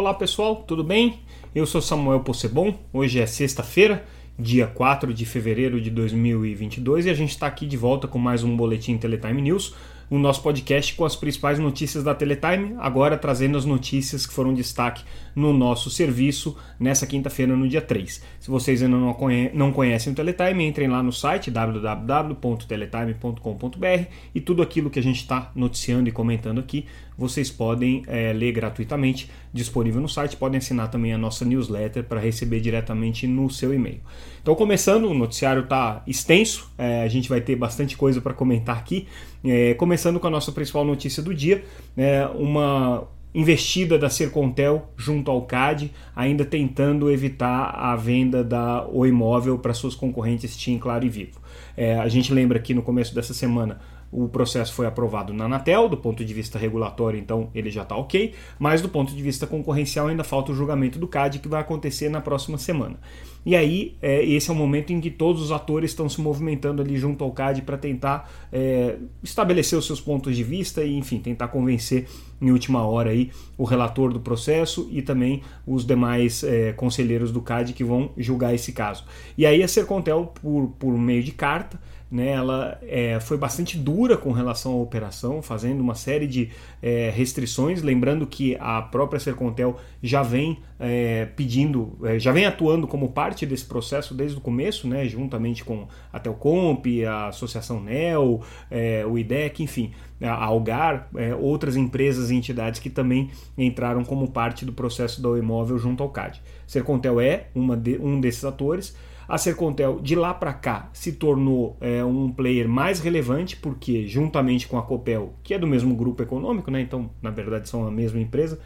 Olá pessoal, tudo bem? Eu sou Samuel Possebon, hoje é sexta-feira, dia 4 de fevereiro de 2022 e a gente está aqui de volta com mais um Boletim Teletime News, o nosso podcast com as principais notícias da Teletime, agora trazendo as notícias que foram destaque no nosso serviço nessa quinta-feira, no dia 3. Se vocês ainda não, conhe não conhecem o Teletime, entrem lá no site www.teletime.com.br e tudo aquilo que a gente está noticiando e comentando aqui vocês podem é, ler gratuitamente, disponível no site. Podem assinar também a nossa newsletter para receber diretamente no seu e-mail. Então, começando, o noticiário está extenso, é, a gente vai ter bastante coisa para comentar aqui. É, começando com a nossa principal notícia do dia, é, uma investida da Sercontel junto ao CAD, ainda tentando evitar a venda da imóvel para suas concorrentes TIM, Claro e Vivo. É, a gente lembra que no começo dessa semana o processo foi aprovado na Anatel, do ponto de vista regulatório, então ele já está ok, mas do ponto de vista concorrencial ainda falta o julgamento do CAD que vai acontecer na próxima semana. E aí, é, esse é o momento em que todos os atores estão se movimentando ali junto ao CAD para tentar é, estabelecer os seus pontos de vista e, enfim, tentar convencer em última hora aí o relator do processo e também os demais é, conselheiros do CAD que vão julgar esse caso. E aí a Sercontel, por, por meio de carta, né, ela é, foi bastante dura com relação à operação, fazendo uma série de é, restrições. Lembrando que a própria Sercontel já vem é, pedindo, é, já vem atuando como parte desse processo desde o começo, né, juntamente com a Telcomp, a Associação NEL, é, o IDEC, enfim, a Algar, é, outras empresas e entidades que também entraram como parte do processo do imóvel junto ao CAD. Sercontel é de, um desses atores. A Sercontel de lá para cá se tornou é, um player mais relevante porque juntamente com a Copel, que é do mesmo grupo econômico, né, então na verdade são a mesma empresa,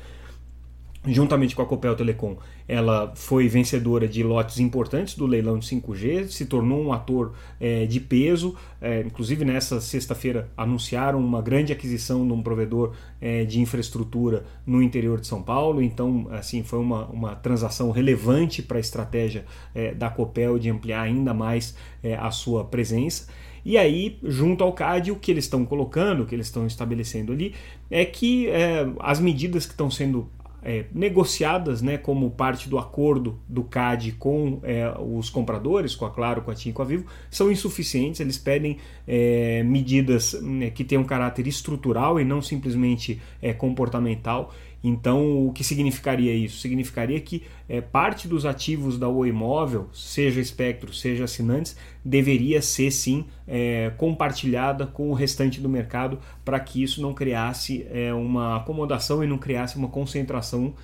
juntamente com a Copel Telecom, ela foi vencedora de lotes importantes do leilão de 5G, se tornou um ator é, de peso. É, inclusive, nessa sexta-feira, anunciaram uma grande aquisição de um provedor é, de infraestrutura no interior de São Paulo. Então, assim, foi uma, uma transação relevante para a estratégia é, da Copel de ampliar ainda mais é, a sua presença. E aí, junto ao CAD, o que eles estão colocando, o que eles estão estabelecendo ali, é que é, as medidas que estão sendo é, negociadas né, como parte do acordo do CAD com é, os compradores, com a Claro, com a TIM e com a Vivo, são insuficientes. Eles pedem é, medidas né, que tenham caráter estrutural e não simplesmente é, comportamental. Então, o que significaria isso? Significaria que é, parte dos ativos da Oi Imóvel, seja espectro, seja assinantes, deveria ser sim é, compartilhada com o restante do mercado para que isso não criasse é, uma acomodação e não criasse uma concentração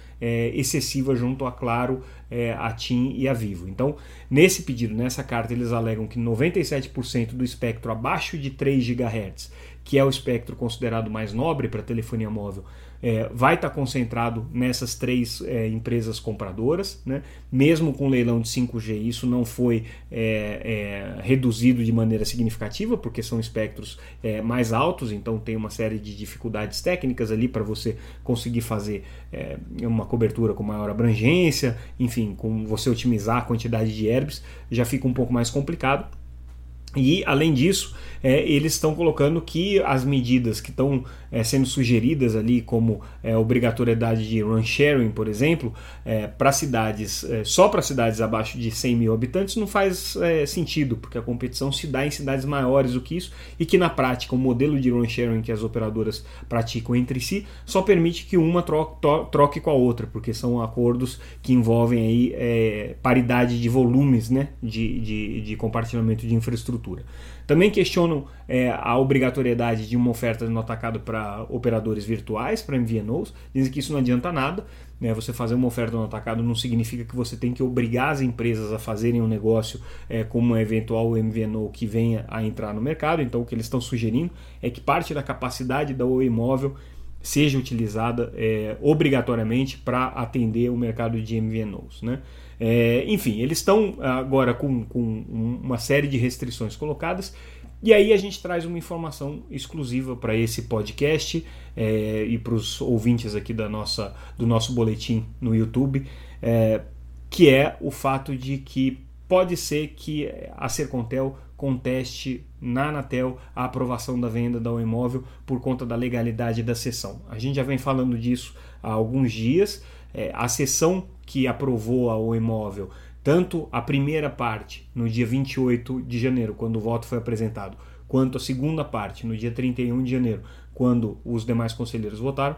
excessiva junto a Claro, a TIM e a Vivo. Então, nesse pedido, nessa carta, eles alegam que 97% do espectro abaixo de 3 GHz, que é o espectro considerado mais nobre para telefonia móvel, é, vai estar tá concentrado nessas três é, empresas compradoras, né? mesmo com o leilão de 5G, isso não foi é, é, reduzido de maneira significativa, porque são espectros é, mais altos, então tem uma série de dificuldades técnicas ali para você conseguir fazer é, uma cobertura com maior abrangência, enfim, com você otimizar a quantidade de herbes, já fica um pouco mais complicado. E, além disso, é, eles estão colocando que as medidas que estão é, sendo sugeridas ali, como é, obrigatoriedade de run sharing, por exemplo, é, para cidades, é, só para cidades abaixo de 100 mil habitantes, não faz é, sentido, porque a competição se dá em cidades maiores do que isso e que, na prática, o modelo de run sharing que as operadoras praticam entre si só permite que uma troque, com a outra, porque são acordos que envolvem aí, paridade de volumes né, de, de, de compartilhamento de infraestrutura Também questionam é, a obrigatoriedade de uma oferta no atacado para operadores virtuais, para MVNOs, dizem que isso não adianta nada. Né? Você fazer uma oferta no atacado não significa que você tem que obrigar as empresas a fazerem um negócio é, como um eventual MVNO que venha a entrar no mercado. Então, o que eles estão sugerindo é que parte da capacidade da Oi Imóvel seja utilizada é, obrigatoriamente para atender o mercado de MVNOs. Né? É, enfim, eles estão agora com, com, uma série de restrições colocadas. E aí a gente traz uma informação exclusiva para esse podcast é, e para os ouvintes aqui da nossa, do nosso boletim no YouTube, é, que é o fato de que pode ser que a Sercontel conteste na Anatel a aprovação da venda da imóvel por conta da legalidade da sessão. A gente já vem falando disso há alguns dias. É, a sessão que aprovou o imóvel, tanto a primeira parte, no dia 28 de janeiro, quando o voto foi apresentado, quanto a segunda parte, no dia 31 de janeiro, quando os demais conselheiros votaram,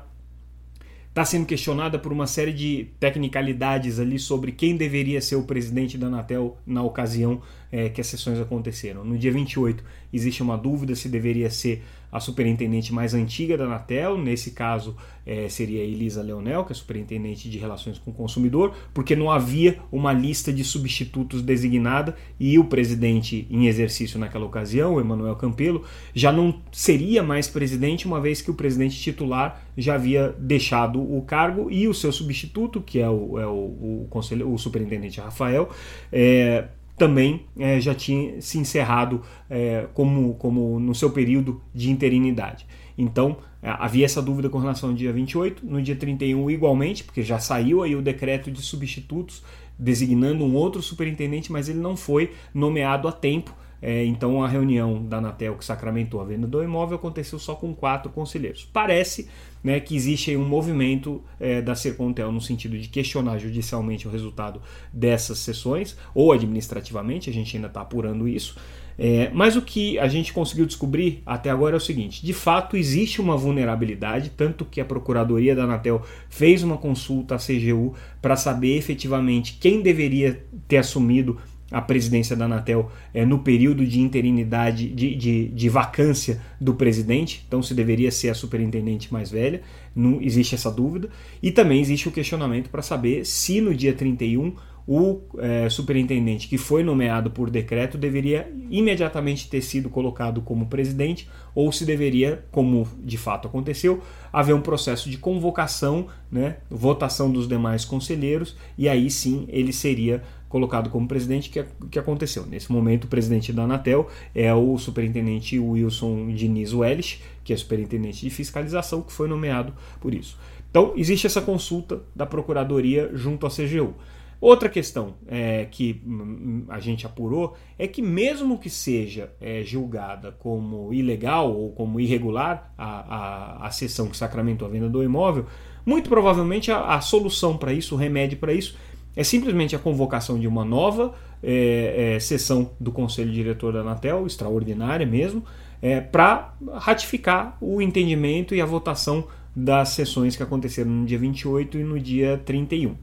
está sendo questionada por uma série de tecnicalidades ali sobre quem deveria ser o presidente da Anatel na ocasião é, que as sessões aconteceram. No dia 28, existe uma dúvida se deveria ser a superintendente mais antiga da Anatel, nesse caso é, seria Elisa Leonel, que é superintendente de relações com o consumidor, porque não havia uma lista de substitutos designada e o presidente em exercício naquela ocasião, Emanuel Campelo, já não seria mais presidente, uma vez que o presidente titular já havia deixado o cargo e o seu substituto, que é o, é o, o, o superintendente Rafael, é, também é, já tinha se encerrado é, como, como no seu período de interinidade. Então, é, havia essa dúvida com relação ao dia 28, no dia 31 igualmente, porque já saiu aí o decreto de substitutos designando um outro superintendente, mas ele não foi nomeado a tempo é, então a reunião da Anatel que sacramentou a venda do imóvel aconteceu só com quatro conselheiros. Parece né, que existe um movimento é, da Sercontel no sentido de questionar judicialmente o resultado dessas sessões, ou administrativamente, a gente ainda está apurando isso. É, mas o que a gente conseguiu descobrir até agora é o seguinte: de fato existe uma vulnerabilidade, tanto que a Procuradoria da Anatel fez uma consulta à CGU para saber efetivamente quem deveria ter assumido a presidência da Anatel é, no período de interinidade, de, de, de, vacância do presidente, então se deveria ser a superintendente mais velha, não existe essa dúvida. E também existe o questionamento para saber se no dia 31 o é, superintendente que foi nomeado por decreto deveria imediatamente ter sido colocado como presidente ou se deveria, como de fato aconteceu, haver um processo de convocação, né, votação dos demais conselheiros e aí sim ele seria colocado como presidente, que, que aconteceu. Nesse momento, o presidente da Anatel é o superintendente Wilson Diniz Welles, que é superintendente de fiscalização, que foi nomeado por isso. Então, existe essa consulta da Procuradoria junto à CGU. Outra questão é, que hum, a gente apurou é que, mesmo que seja é, julgada como ilegal ou como irregular a, a, a sessão que sacramentou a venda do imóvel, muito provavelmente a, a solução para isso, o remédio para isso, é simplesmente a convocação de uma nova é, é, sessão do Conselho Diretor da Anatel, extraordinária mesmo, é, para ratificar o entendimento e a votação das sessões que aconteceram no dia 28 e no dia 31.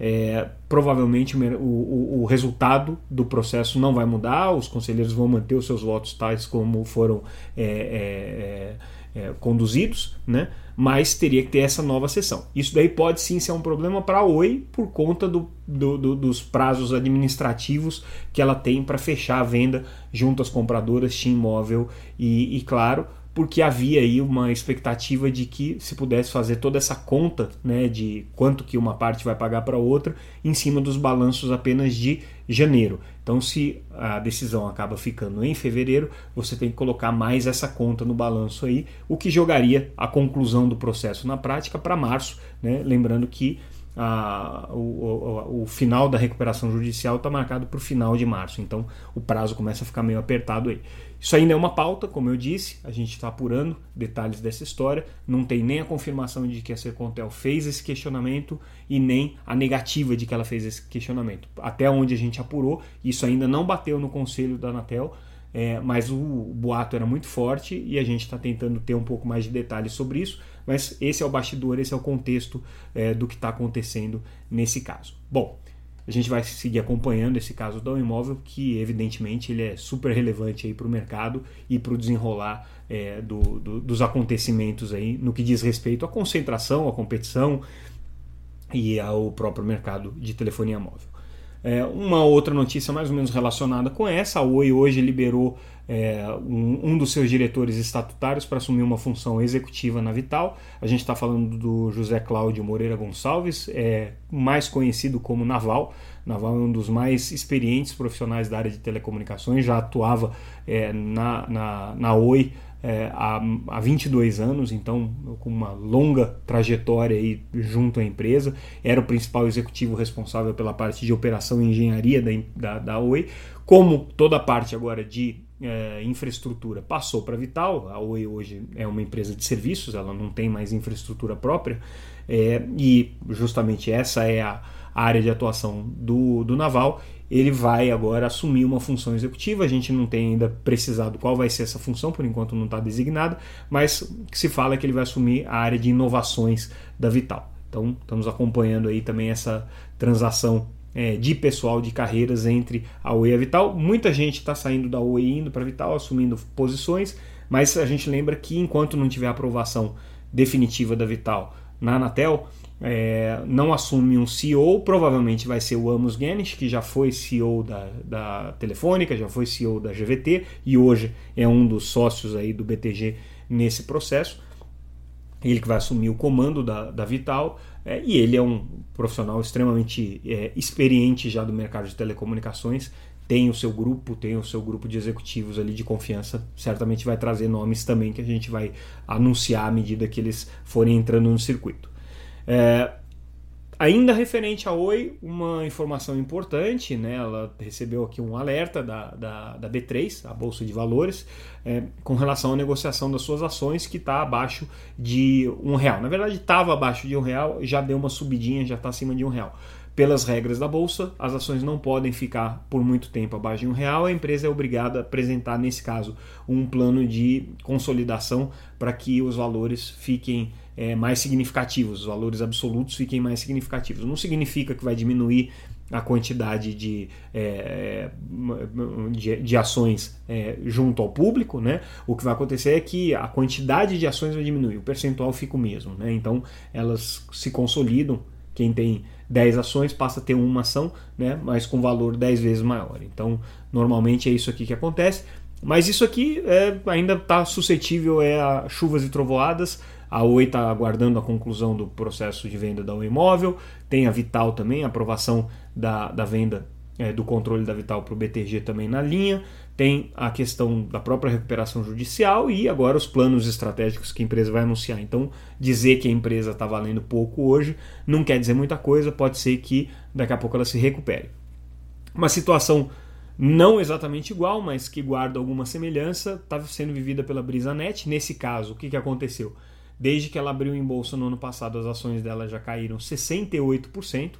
É, provavelmente o, o, o, resultado do processo não vai mudar, os conselheiros vão manter os seus votos tais como foram é, é, conduzidos, né? mas teria que ter essa nova sessão. Isso daí pode sim ser um problema para a Oi por conta do, do, do, dos prazos administrativos que ela tem para fechar a venda junto às compradoras de imóvel e, e, claro, porque havia aí uma expectativa de que se pudesse fazer toda essa conta né, de quanto que uma parte vai pagar para outra em cima dos balanços apenas de janeiro. Então, se a decisão acaba ficando em fevereiro, você tem que colocar mais essa conta no balanço aí, o que jogaria a conclusão do processo na prática para março, né? lembrando que a, o, o, o, final da recuperação judicial está marcado para o final de março, então o prazo começa a ficar meio apertado aí. Isso ainda é uma pauta, como eu disse, a gente está apurando detalhes dessa história, não tem nem a confirmação de que a Sercontel fez esse questionamento e nem a negativa de que ela fez esse questionamento. Até onde a gente apurou, isso ainda não bateu no conselho da Anatel, é, mas o, o boato era muito forte e a gente está tentando ter um pouco mais de detalhes sobre isso, mas esse é o bastidor, esse é o contexto é, do que está acontecendo nesse caso. Bom, a gente vai seguir acompanhando esse caso do imóvel, que evidentemente ele é super relevante para o mercado e para o desenrolar é, do, do, dos acontecimentos aí no que diz respeito à concentração, à competição e ao próprio mercado de telefonia móvel. É, uma outra notícia mais ou menos relacionada com essa, a Oi hoje liberou é, um, um, dos seus diretores estatutários para assumir uma função executiva na Vital. A gente está falando do José Cláudio Moreira Gonçalves, é, mais conhecido como Naval. Naval é um dos mais experientes profissionais da área de telecomunicações, já atuava é, na, na, na Oi é, há, há 22 anos, então com uma longa trajetória aí junto à empresa, era o principal executivo responsável pela parte de operação e engenharia da, da, da Oi, como toda a parte agora de é, infraestrutura passou para Vital. A Oi hoje é uma empresa de serviços, ela não tem mais infraestrutura própria, é, e justamente essa é a área de atuação do, do Naval. Ele vai agora assumir uma função executiva. A gente não tem ainda precisado qual vai ser essa função, por enquanto não está designada, mas se fala que ele vai assumir a área de inovações da Vital. Então, estamos acompanhando aí também essa transação é, de pessoal de carreiras entre a Oi e a Vital. Muita gente está saindo da Oi indo para a Vital, assumindo posições, mas a gente lembra que enquanto não tiver aprovação definitiva da Vital na Anatel, é, não assume um CEO, provavelmente vai ser o Amos Guinness, que já foi CEO da, da Telefônica, já foi CEO da GVT e hoje é um dos sócios aí do BTG nesse processo. Ele que vai assumir o comando da, da Vital é, e ele é um profissional extremamente é, experiente já do mercado de telecomunicações, tem o seu grupo, tem o seu grupo de executivos ali de confiança, certamente vai trazer nomes também que a gente vai anunciar à medida que eles forem entrando no circuito. É, ainda referente a Oi, uma informação importante, né? ela recebeu aqui um alerta da, da, da B3, a Bolsa de Valores, é, com relação à negociação das suas ações, que está abaixo de um real. Na verdade, estava abaixo de um real, já deu uma subidinha, já está acima de um real. Pelas regras da bolsa, as ações não podem ficar por muito tempo abaixo de um real. A empresa é obrigada a apresentar, nesse caso, um plano de consolidação para que os valores fiquem é, mais significativos, os valores absolutos fiquem mais significativos. Não significa que vai diminuir a quantidade de, é, de, de, ações é, junto ao público, né? o que vai acontecer é que a quantidade de ações vai diminuir, o percentual fica o mesmo. Né? Então elas se consolidam. Quem tem 10 ações passa a ter uma ação, né? mas com valor 10 vezes maior. Então, normalmente é isso aqui que acontece. Mas isso aqui é, ainda está suscetível é, a chuvas e trovoadas. A Oi está aguardando a conclusão do processo de venda da Oi Imóvel. Tem a Vital também, a aprovação da, da venda é, do controle da Vital para o BTG também na linha. Tem a questão da própria recuperação judicial e agora os planos estratégicos que a empresa vai anunciar. Então, dizer que a empresa está valendo pouco hoje não quer dizer muita coisa, pode ser que daqui a pouco ela se recupere. Uma situação não exatamente igual, mas que guarda alguma semelhança, está sendo vivida pela BrisaNet. Nesse caso, o que, que aconteceu? Desde que ela abriu em bolsa no ano passado, as ações dela já caíram 68%.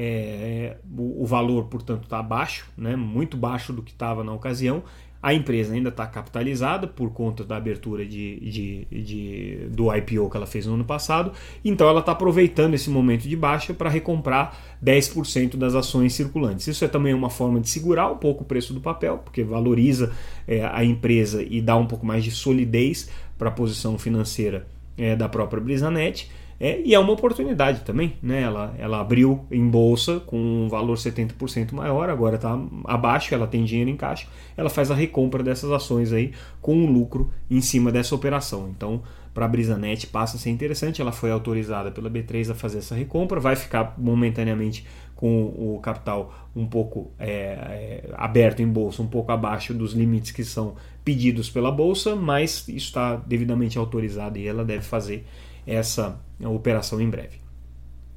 É, o, o, valor, portanto, está baixo, né, muito baixo do que estava na ocasião. A empresa ainda está capitalizada por conta da abertura de, de, de, do IPO que ela fez no ano passado, então ela está aproveitando esse momento de baixa para recomprar 10% das ações circulantes. Isso é também uma forma de segurar um pouco o preço do papel, porque valoriza é, a empresa e dá um pouco mais de solidez para a posição financeira é, da própria Brisanet. É, e é uma oportunidade também, né? Ela, ela abriu em bolsa com um valor 70% maior, agora está abaixo, ela tem dinheiro em caixa, ela faz a recompra dessas ações aí com um lucro em cima dessa operação. Então, para a Brisanet passa a ser interessante, ela foi autorizada pela B3 a fazer essa recompra, vai ficar momentaneamente com o capital um pouco é, é, aberto em bolsa, um pouco abaixo dos limites que são pedidos pela bolsa, mas está devidamente autorizado e ela deve fazer essa operação em breve.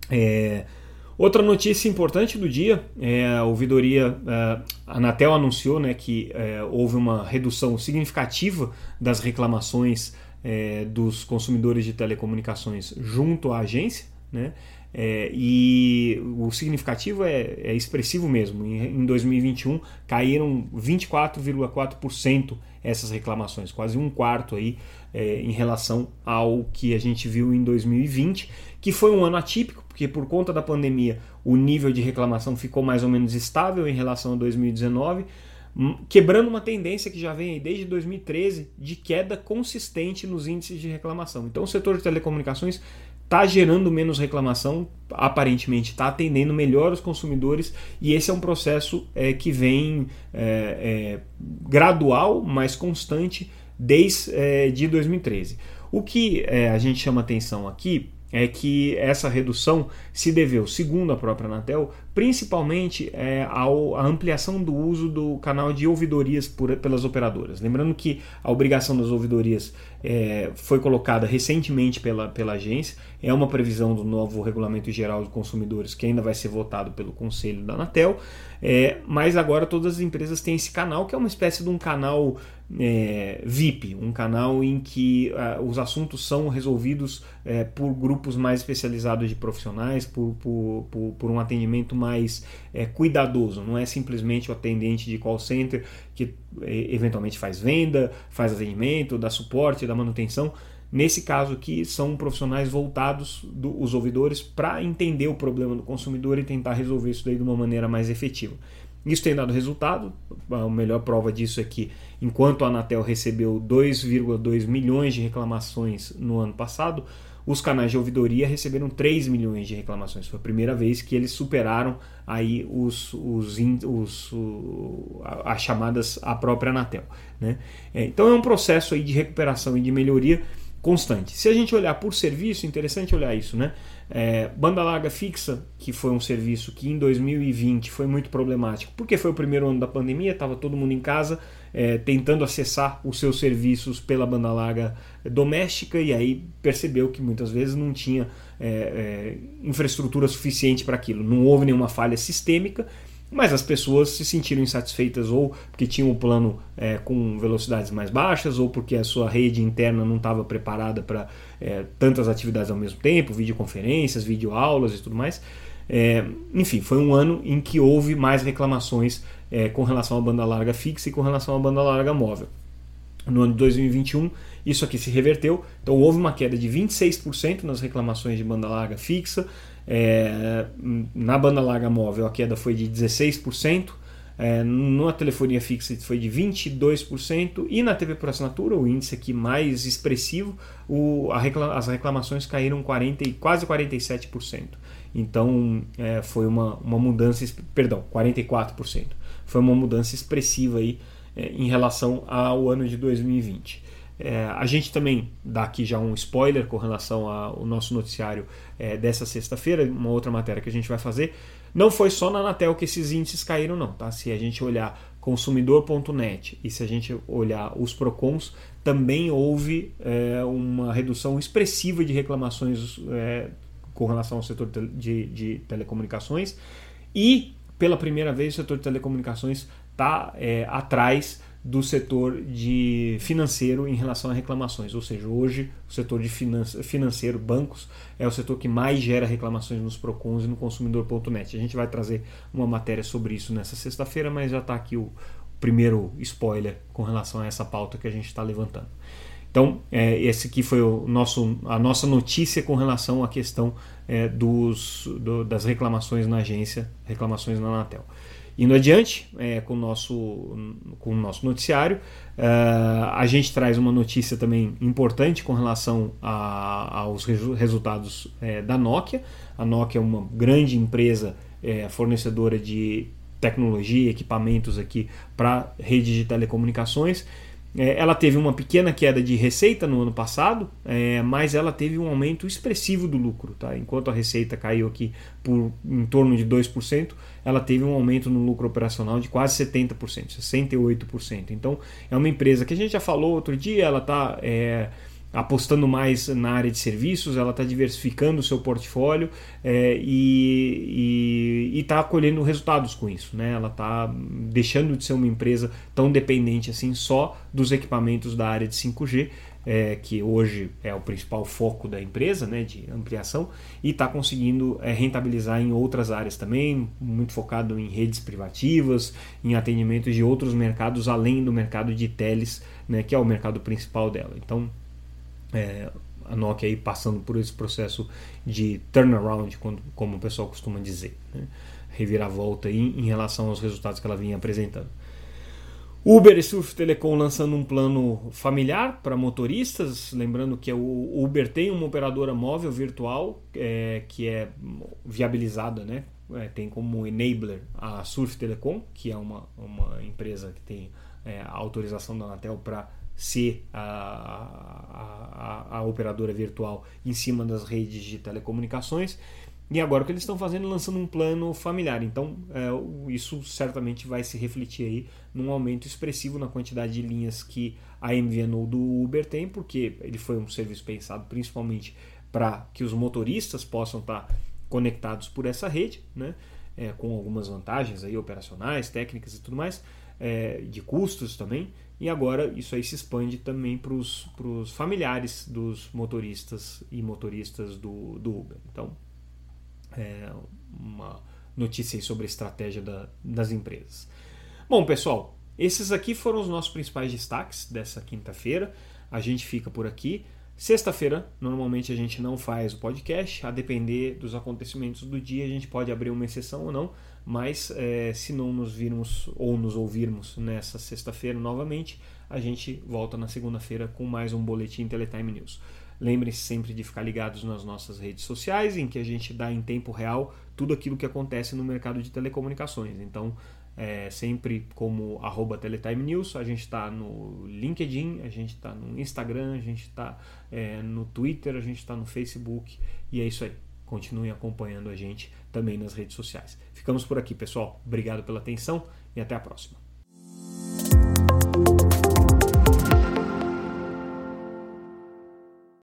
É, outra notícia importante do dia é a ouvidoria, é, a Anatel anunciou né, que é, houve uma redução significativa das reclamações é, dos consumidores de telecomunicações junto à agência, né? É, e o significativo é, é expressivo mesmo. Em, em 2021 caíram 24,4% essas reclamações, quase um quarto aí é, em relação ao que a gente viu em 2020, que foi um ano atípico, porque por conta da pandemia o nível de reclamação ficou mais ou menos estável em relação a 2019, hum, quebrando uma tendência que já vem desde 2013 de queda consistente nos índices de reclamação. Então o setor de telecomunicações está gerando menos reclamação, aparentemente está atendendo melhor os consumidores e esse é um processo é, que vem é, é, gradual, mas constante desde é, de 2013. O que é, a gente chama atenção aqui é que essa redução se deveu, segundo a própria Anatel, principalmente é, à ampliação do uso do canal de ouvidorias por, pelas operadoras. Lembrando que a obrigação das ouvidorias é, foi colocada recentemente pela, pela agência, é uma previsão do novo Regulamento Geral de Consumidores que ainda vai ser votado pelo Conselho da Anatel, é, mas agora todas as empresas têm esse canal, que é uma espécie de um canal é, VIP, um canal em que uh, os assuntos são resolvidos é, por grupos mais especializados de profissionais, por, por, por, por um atendimento mais é, cuidadoso, não é simplesmente o atendente de call center que é, eventualmente faz venda, faz atendimento, dá suporte, dá manutenção. Nesse caso aqui, são profissionais voltados, do, os ouvidores, para entender o problema do consumidor e tentar resolver isso daí de uma maneira mais efetiva. Isso tem dado resultado. A melhor prova disso é que, enquanto a Anatel recebeu 2,2 milhões de reclamações no ano passado, os canais de ouvidoria receberam 3 milhões de reclamações. Foi a primeira vez que eles superaram aí os, os, os, os as chamadas à própria Anatel. Né? É, então é um processo aí de recuperação e de melhoria constante. Se a gente olhar por serviço, interessante olhar isso, né? É, banda larga fixa, que foi um serviço que em 2020 foi muito problemático, porque foi o primeiro ano da pandemia, estava todo mundo em casa é, tentando acessar os seus serviços pela banda larga doméstica e aí percebeu que muitas vezes não tinha é, é infraestrutura suficiente para aquilo, não houve nenhuma falha sistêmica mas as pessoas se sentiram insatisfeitas ou porque tinham o plano é, com velocidades mais baixas ou porque a sua rede interna não estava preparada para é, tantas atividades ao mesmo tempo, videoconferências, videoaulas e tudo mais. É, enfim, foi um ano em que houve mais reclamações é, com relação à banda larga fixa e com relação à banda larga móvel. No ano de 2021, isso aqui se reverteu, então houve uma queda de 26% nas reclamações de banda larga fixa, é, na banda larga móvel a queda foi de 16%, é, na telefonia fixa foi de 22% e na TV por assinatura, o índice aqui mais expressivo, o, as reclamações caíram 40, quase 47%. Então é, foi uma, uma mudança, perdão, 44%. Foi uma mudança expressiva aí é, em relação ao ano de 2020. É, a gente também dá aqui já um spoiler com relação ao nosso noticiário é, dessa sexta-feira, uma outra matéria que a gente vai fazer. Não foi só na Anatel que esses índices caíram, não. Tá? Se a gente olhar consumidor.net e se a gente olhar os PROCONs, também houve é, uma redução expressiva de reclamações é, com relação ao setor de, de, telecomunicações. E, pela primeira vez, o setor de telecomunicações está é, atrás do setor de financeiro em relação a reclamações. Ou seja, hoje o setor de financeiro, bancos, é o setor que mais gera reclamações nos PROCONs e no consumidor.net. A gente vai trazer uma matéria sobre isso nessa sexta-feira, mas já está aqui o primeiro spoiler com relação a essa pauta que a gente está levantando. Então, é, esse aqui foi o nosso, a nossa notícia com relação à questão é, dos, do, das reclamações na agência, reclamações na Anatel. Indo adiante é, com, o nosso, com o nosso noticiário, uh, a gente traz uma notícia também importante com relação a, aos resultados é, da Nokia. A Nokia é uma grande empresa é, fornecedora de tecnologia, equipamentos aqui para rede de telecomunicações ela teve uma pequena queda de receita no ano passado, é, mas ela teve um aumento expressivo do lucro. Tá? Enquanto a receita caiu aqui por em torno de 2%, ela teve um aumento no lucro operacional de quase 70%, 68%. Então é uma empresa que a gente já falou outro dia, ela está. É, apostando mais na área de serviços, ela está diversificando o seu portfólio é, e está colhendo resultados com isso. Né? Ela está deixando de ser uma empresa tão dependente assim só dos equipamentos da área de 5G, é, que hoje é o principal foco da empresa né, de ampliação, e está conseguindo é, rentabilizar em outras áreas também, muito focado em redes privativas, em atendimento de outros mercados além do mercado de teles, né, que é o mercado principal dela. Então, é, a Nokia aí passando por esse processo de turnaround, como o pessoal costuma dizer, né? reviravolta aí em relação aos resultados que ela vinha apresentando. Uber e Surf Telecom lançando um plano familiar para motoristas, lembrando que o Uber tem uma operadora móvel virtual é, que é viabilizada, né? É, tem como enabler a Surf Telecom, que é uma, uma empresa que tem é, autorização da Anatel para ser a, a, a operadora virtual em cima das redes de telecomunicações. E agora o que eles estão fazendo lançando um plano familiar. Então, é, isso certamente vai se refletir aí num aumento expressivo na quantidade de linhas que a MVNO do Uber tem, porque ele foi um serviço pensado principalmente para que os motoristas possam estar conectados por essa rede, né? É, com algumas vantagens aí operacionais, técnicas e tudo mais, é, de custos também. E agora isso aí se expande também para os familiares dos motoristas e motoristas do, do Uber. Então, é uma notícia sobre a estratégia da, das empresas. Bom, pessoal, esses aqui foram os nossos principais destaques dessa quinta-feira. A gente fica por aqui. Sexta-feira, normalmente a gente não faz o podcast, a depender dos acontecimentos do dia, a gente pode abrir uma exceção ou não, mas é, se não nos virmos ou nos ouvirmos nessa sexta-feira novamente, a gente volta na segunda-feira com mais um Boletim Teletime News. Lembrem-se sempre de ficar ligados nas nossas redes sociais, em que a gente dá em tempo real tudo aquilo que acontece no mercado de telecomunicações. Então, é, sempre como arroba Teletime News, a gente está no LinkedIn, a gente está no Instagram, a gente está é, no Twitter, a gente está no Facebook e é isso aí. Continuem acompanhando a gente também nas redes sociais. Ficamos por aqui, pessoal. Obrigado pela atenção e até a próxima.